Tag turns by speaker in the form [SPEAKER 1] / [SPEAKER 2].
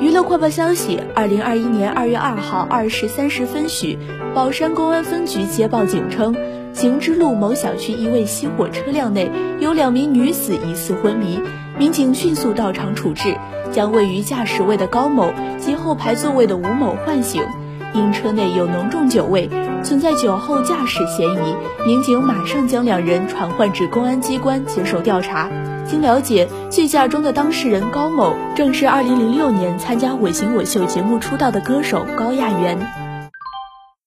[SPEAKER 1] 娱乐快报消息：二零二一年二月二号二时三十分许，宝山公安分局接报警称，行知路某小区一位熄火车辆内有两名女子疑似昏迷，民警迅速到场处置，将位于驾驶位的高某及后排座位的吴某唤醒。因车内有浓重酒味，存在酒后驾驶嫌疑，民警马上将两人传唤至公安机关接受调查。经了解，醉驾中的当事人高某正是2006年参加《我型我秀》节目出道的歌手高亚元。